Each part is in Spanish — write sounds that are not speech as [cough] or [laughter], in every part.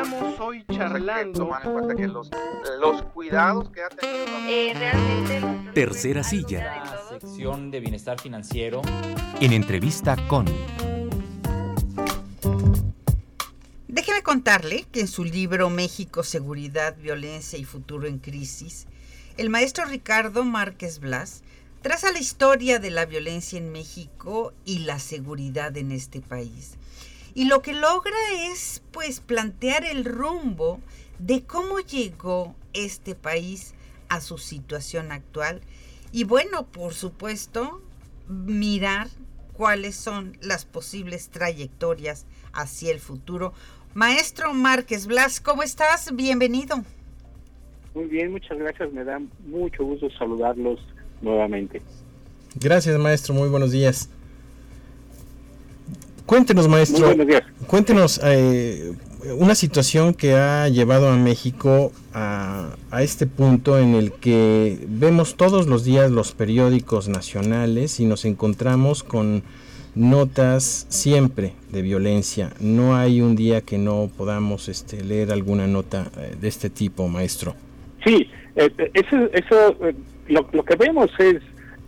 Estamos hoy charlando. que los, los cuidados que ha tenido. Eh, realmente. Tercera silla. La sección de bienestar financiero. En entrevista con. Déjeme contarle que en su libro México, Seguridad, Violencia y Futuro en Crisis, el maestro Ricardo Márquez Blas traza la historia de la violencia en México y la seguridad en este país. Y lo que logra es pues plantear el rumbo de cómo llegó este país a su situación actual y bueno, por supuesto, mirar cuáles son las posibles trayectorias hacia el futuro. Maestro Márquez Blas, ¿cómo estás? Bienvenido. Muy bien, muchas gracias. Me da mucho gusto saludarlos nuevamente. Gracias, maestro. Muy buenos días. Cuéntenos, maestro. Cuéntenos eh, una situación que ha llevado a México a, a, este punto en el que vemos todos los días los periódicos nacionales y nos encontramos con notas siempre de violencia. No hay un día que no podamos este, leer alguna nota eh, de este tipo, maestro. Sí, eh, eso, eso lo, lo que vemos es,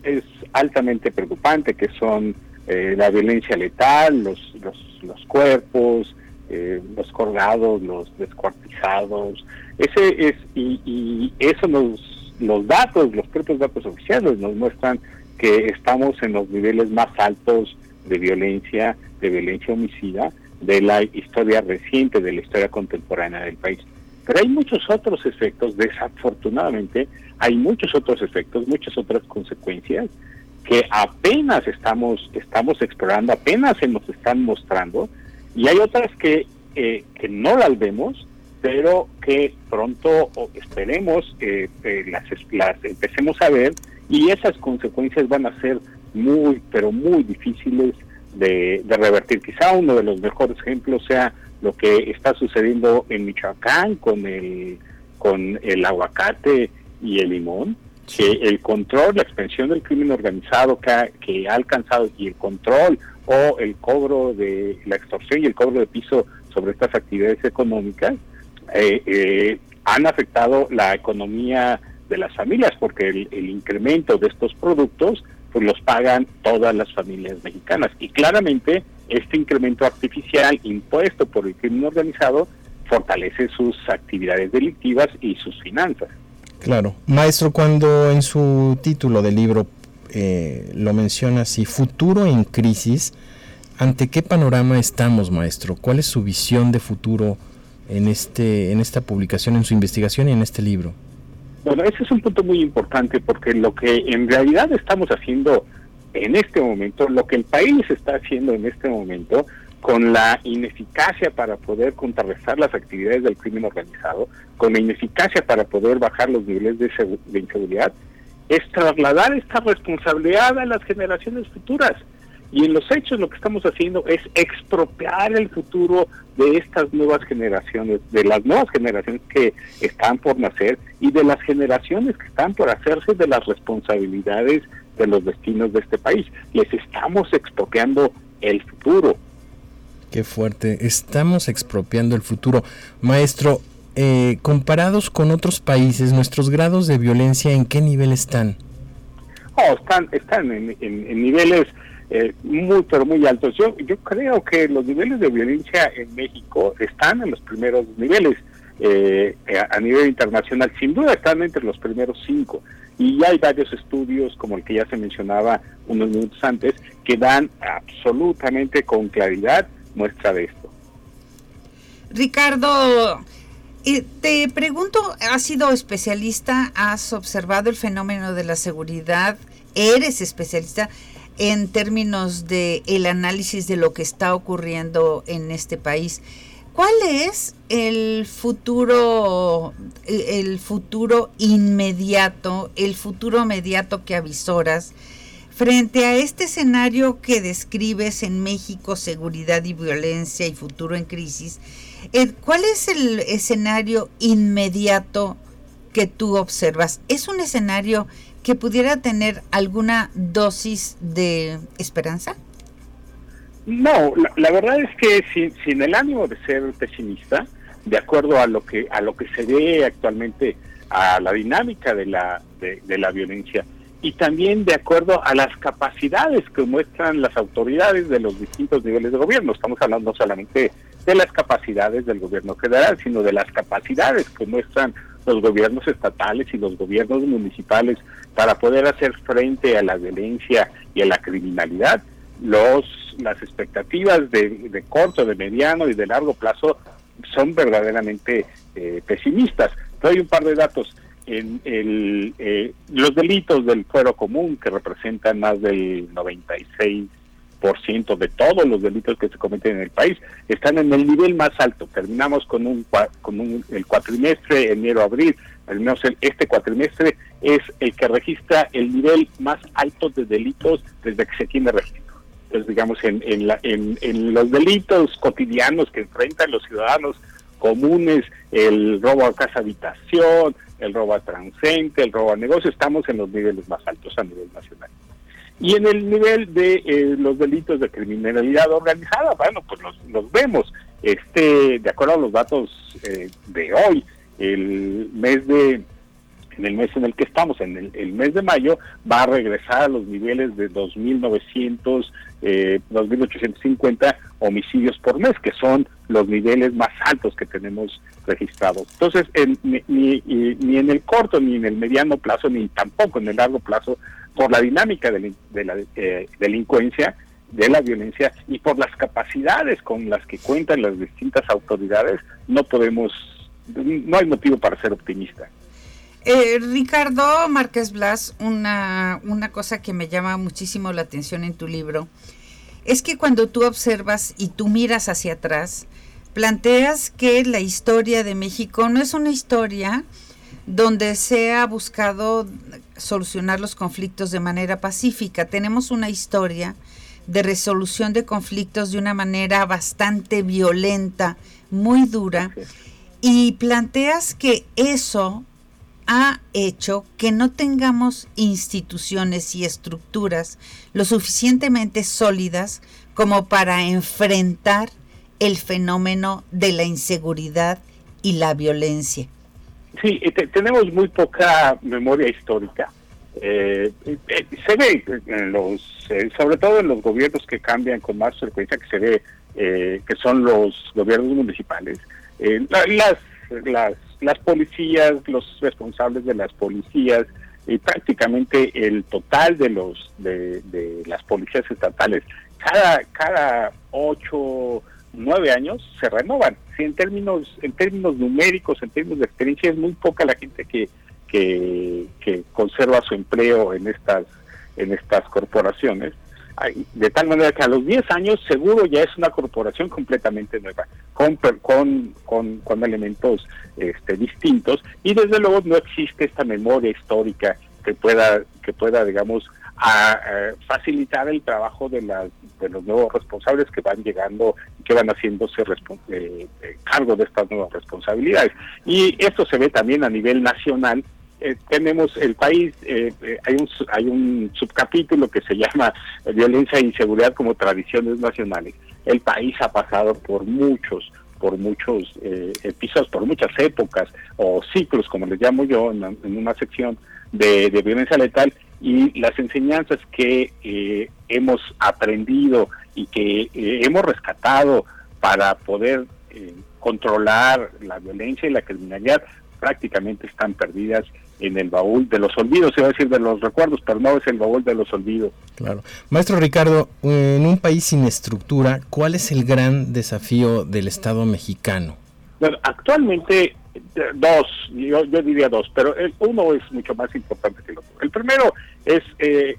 es altamente preocupante, que son eh, la violencia letal, los, los, los cuerpos, eh, los colgados, los descuartizados. Ese es, y, y eso nos, los datos, los propios datos oficiales nos muestran que estamos en los niveles más altos de violencia, de violencia homicida de la historia reciente, de la historia contemporánea del país. Pero hay muchos otros efectos, desafortunadamente, hay muchos otros efectos, muchas otras consecuencias que apenas estamos, estamos explorando, apenas se nos están mostrando, y hay otras que, eh, que no las vemos, pero que pronto esperemos eh, eh, las, las empecemos a ver y esas consecuencias van a ser muy, pero muy difíciles de, de, revertir. Quizá uno de los mejores ejemplos sea lo que está sucediendo en Michoacán con el, con el aguacate y el limón, que el control, la expansión del crimen organizado que ha, que ha alcanzado y el control o el cobro de la extorsión y el cobro de piso sobre estas actividades económicas eh, eh, han afectado la economía de las familias porque el, el, incremento de estos productos pues los pagan todas las familias mexicanas y claramente este incremento artificial impuesto por el crimen organizado fortalece sus actividades delictivas y sus finanzas. Claro. Maestro, cuando en su título del libro eh, lo menciona así, futuro en crisis, ¿ante qué panorama estamos, maestro? ¿Cuál es su visión de futuro en, este, en esta publicación, en su investigación y en este libro? Bueno, ese es un punto muy importante porque lo que en realidad estamos haciendo en este momento, lo que el país está haciendo en este momento, con la ineficacia para poder contrarrestar las actividades del crimen organizado, con la ineficacia para poder bajar los niveles de, inseguridad, es trasladar esta responsabilidad a las generaciones futuras. Y en los hechos lo que estamos haciendo es expropiar el futuro de estas nuevas generaciones, de las nuevas generaciones que están por nacer y de las generaciones que están por hacerse de las responsabilidades de los destinos de este país. Les estamos expropiando el futuro. Qué fuerte. Estamos expropiando el futuro. Maestro, eh, comparados con otros países, ¿nuestros grados de violencia en qué nivel están? Oh, están, están en, niveles eh, muy, pero muy altos. Yo, yo creo que los niveles de violencia en México están en los primeros niveles. Eh, a nivel internacional, sin duda están entre los primeros cinco. Y hay varios estudios, como el que ya se mencionaba unos minutos antes, que dan absolutamente con claridad muestra de esto. Ricardo, eh, te pregunto, has sido especialista, has observado el fenómeno de la seguridad, eres especialista en términos de el análisis de lo que está ocurriendo en este país. ¿Cuál es el futuro, el futuro inmediato, el futuro inmediato que avisoras? Frente a este escenario que describes en México, seguridad y violencia y futuro en crisis, eh, ¿cuál es el escenario inmediato que tú observas? ¿Es un escenario que pudiera tener alguna dosis de esperanza? No, la, verdad es que sin, sin, el ánimo de ser pesimista, de acuerdo a lo que a lo que se ve actualmente a la dinámica de la de, la violencia y también de acuerdo a las capacidades que muestran las autoridades de los distintos niveles de gobierno. Estamos hablando solamente de las capacidades del gobierno federal, sino de las capacidades que muestran los gobiernos estatales y los gobiernos municipales para poder hacer frente a la violencia y a la criminalidad. Los las expectativas de, corto, de mediano y de largo plazo son verdaderamente eh, pesimistas. Doy un par de datos. En el, eh, los delitos del fuero común, que representan más del 96% de todos los delitos que se cometen en el país, están en el nivel más alto. Terminamos con un, con un el cuatrimestre, enero-abril, al menos este cuatrimestre es el que registra el nivel más alto de delitos desde que se tiene registro pues digamos, en, en, la, en, en los delitos cotidianos que enfrentan los ciudadanos comunes, el robo a casa habitación, el robo a transcente, el robo a negocio, estamos en los niveles más altos a nivel nacional. Y en el nivel de eh, los delitos de criminalidad organizada, bueno, pues los, los vemos. Este, de acuerdo a los datos eh, de hoy, el mes de en el mes en el que estamos, en el, mes de mayo, va a regresar a los niveles de 2.900, eh, 2.850 homicidios por mes, que son los niveles más altos que tenemos registrados. Entonces, ni, ni, en el corto, ni en el mediano plazo, ni tampoco en el largo plazo, por la dinámica de, la eh, delincuencia, de la violencia y por las capacidades con las que cuentan las distintas autoridades, no podemos, no hay motivo para ser optimista. Eh, Ricardo Márquez Blas, una, una cosa que me llama muchísimo la atención en tu libro es que cuando tú observas y tú miras hacia atrás, planteas que la historia de México no es una historia donde se ha buscado solucionar los conflictos de manera pacífica. Tenemos una historia de resolución de conflictos de una manera bastante violenta, muy dura, y planteas que eso ha hecho que no tengamos instituciones y estructuras lo suficientemente sólidas como para enfrentar el fenómeno de la inseguridad y la violencia. Sí, tenemos muy poca memoria histórica. Eh, eh, se ve en los, eh, sobre todo en los gobiernos que cambian con más frecuencia, que se ve que son los gobiernos municipales. las, las las policías, los responsables de las policías y prácticamente el total de los de, las policías estatales cada cada ocho nueve años se renovan. Si en términos en términos numéricos, en términos de experiencia es muy poca la gente que que, conserva su empleo en estas en estas corporaciones de tal manera que a los 10 años seguro ya es una corporación completamente nueva, con, con, con, elementos este, distintos y desde luego no existe esta memoria histórica que pueda, que pueda digamos, a, facilitar el trabajo de, las, de los nuevos responsables que van llegando y que van haciéndose eh, eh, cargo de estas nuevas responsabilidades. Y esto se ve también a nivel nacional eh, tenemos el país, eh, eh, hay, un, hay un subcapítulo que se [laughs] llama Violencia e Inseguridad como Tradiciones Nacionales. El país ha pasado por muchos, por muchos episodios, por muchas épocas o ciclos, como les llamo yo, en, una sección de, violencia letal y las enseñanzas que hemos aprendido y que hemos rescatado para poder controlar la violencia y la criminalidad prácticamente están perdidas en el baúl de los olvidos, se va a decir de los recuerdos, pero no es el baúl de los olvidos. Claro. Maestro Ricardo, en un país sin estructura, ¿cuál es el gran desafío del Estado mexicano? Bueno, actualmente dos, yo, diría dos, pero el, uno es mucho más importante que el otro. El primero es eh,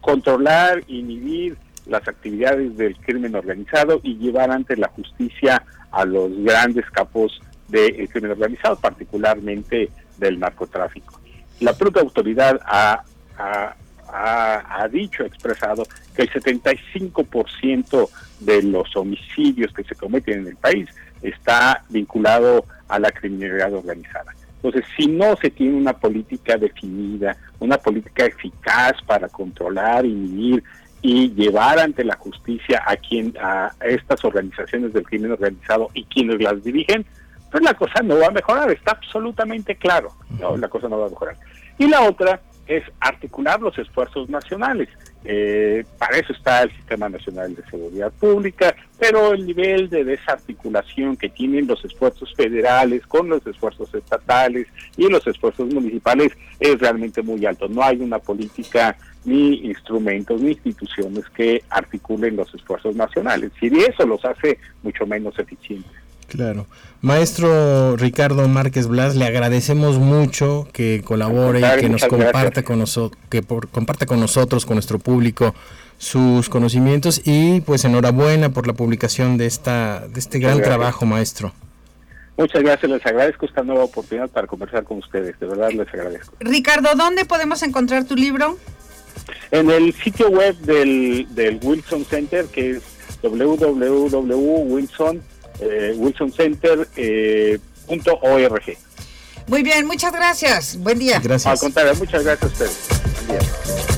controlar, inhibir las actividades del crimen organizado y llevar ante la justicia a los grandes capos del crimen organizado, particularmente del narcotráfico. La propia autoridad ha, ha, dicho, ha expresado que el 75% de los homicidios que se cometen en el país está vinculado a la criminalidad organizada. Entonces, si no se tiene una política definida, una política eficaz para controlar, inhibir y llevar ante la justicia a quien a estas organizaciones del crimen organizado y quienes las dirigen, pues la cosa no va a mejorar, está absolutamente claro, no, la cosa no va a mejorar. Y la otra es articular los esfuerzos nacionales. Eh, para eso está el Sistema Nacional de Seguridad Pública, pero el nivel de desarticulación que tienen los esfuerzos federales con los esfuerzos estatales y los esfuerzos municipales es realmente muy alto. No hay una política ni instrumentos ni instituciones que articulen los esfuerzos nacionales. Y eso los hace mucho menos eficientes. Claro. Maestro Ricardo Márquez Blas, le agradecemos mucho que colabore y que nos comparta con nosotros, que por, comparta con nosotros, con nuestro público, sus conocimientos y pues enhorabuena por la publicación de esta de este gran trabajo, maestro. Muchas gracias, les agradezco esta nueva oportunidad para conversar con ustedes, de verdad les agradezco. Ricardo, ¿dónde podemos encontrar tu libro? En el sitio web del, del Wilson Center, que es www.wilson eh, wilsoncenter.org. Eh, Muy bien, muchas gracias. Buen día. Gracias. Al contrario, muchas gracias a ustedes. Buen día.